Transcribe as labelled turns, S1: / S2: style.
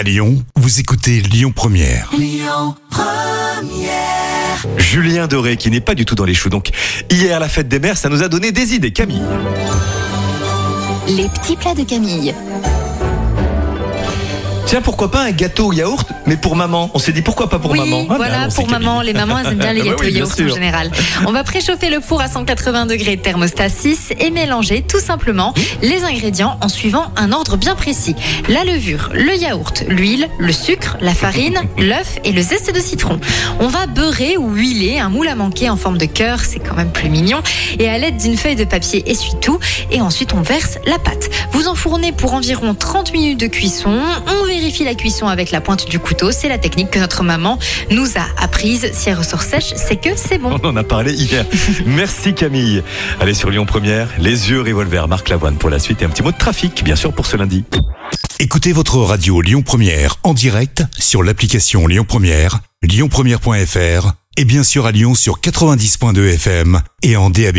S1: À Lyon, vous écoutez Lyon Première.
S2: Julien Doré qui n'est pas du tout dans les choux. Donc hier la fête des mères, ça nous a donné des idées. Camille.
S3: Les petits plats de Camille.
S2: Tiens, pourquoi pas un gâteau au yaourt, mais pour maman? On s'est dit pourquoi pas pour
S3: oui,
S2: maman? Ah,
S3: voilà,
S2: on sait
S3: pour maman. Les mamans, elles aiment bien les
S2: Bah
S3: gâteaux
S2: oui,
S3: yaourt en général. On va préchauffer le four à 180 degrés thermostat 6 et mélanger tout simplement les ingrédients en suivant un ordre bien précis. La levure, le yaourt, l'huile, le sucre, la farine, l'œuf et le zeste de citron. On va beurrer ou huiler un moule à manquer en forme de cœur, c'est quand même plus mignon, et à l'aide d'une feuille de papier essuie-tout. Et ensuite, on verse la pâte. Vous enfournez pour environ 30 minutes de cuisson. On vérifie la cuisson avec la pointe du couteau. C'est la technique que notre maman nous a apprise. Si elle ressort sèche, c'est que c'est bon.
S2: On en a parlé hier. Merci Camille. Allez sur Lyon Première, les yeux revolver, Marc Lavoine pour la suite et un petit mot de trafic, bien sûr, pour ce lundi.
S1: Écoutez votre radio Lyon Première en direct sur l'application Lyon Première, lyonpremière.fr et bien sûr à Lyon sur 90.2 FM et en DAB+.